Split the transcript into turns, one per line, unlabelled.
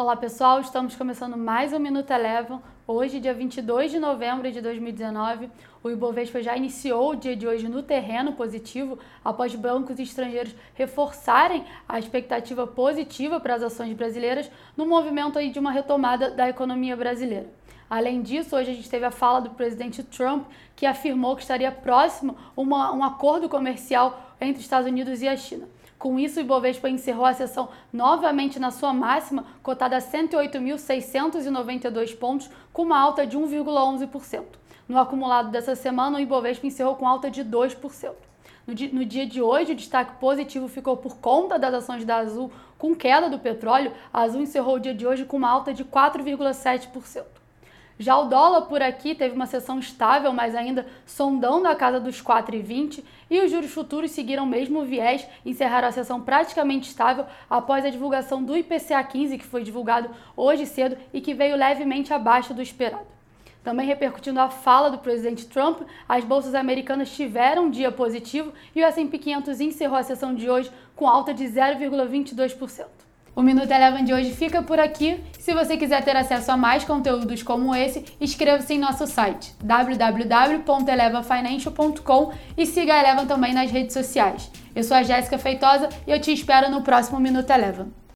Olá pessoal, estamos começando mais um Minuto Eleven. Hoje, dia 22 de novembro de 2019, o Ibovespa já iniciou o dia de hoje no terreno positivo, após bancos estrangeiros reforçarem a expectativa positiva para as ações brasileiras no movimento aí de uma retomada da economia brasileira. Além disso, hoje a gente teve a fala do presidente Trump, que afirmou que estaria próximo uma, um acordo comercial entre Estados Unidos e a China. Com isso, o Ibovespa encerrou a sessão novamente na sua máxima, cotada a 108.692 pontos, com uma alta de 1,11%. No acumulado dessa semana, o Ibovespa encerrou com alta de 2%. No dia, de hoje, o destaque positivo ficou por conta das ações da Azul com queda do petróleo. A Azul encerrou o dia de hoje com uma alta de 4,7%. Já o dólar por aqui teve uma sessão estável, mas ainda sondando a casa dos 4,20 e os juros futuros seguiram o mesmo viés, encerraram a sessão praticamente estável após a divulgação do IPCA 15, que foi divulgado hoje cedo e que veio levemente abaixo do esperado. Também repercutindo a fala do presidente Trump, as bolsas americanas tiveram um dia positivo e o S&P 500 encerrou a sessão de hoje com alta de 0,22%. O Minuto Eleven de hoje fica por aqui. Se você quiser ter acesso a mais conteúdos como esse, inscreva-se em nosso site www.elevafinancial.com e siga a Eleven também nas redes sociais. Eu sou a Jéssica Feitosa e eu te espero no próximo Minuto Eleven.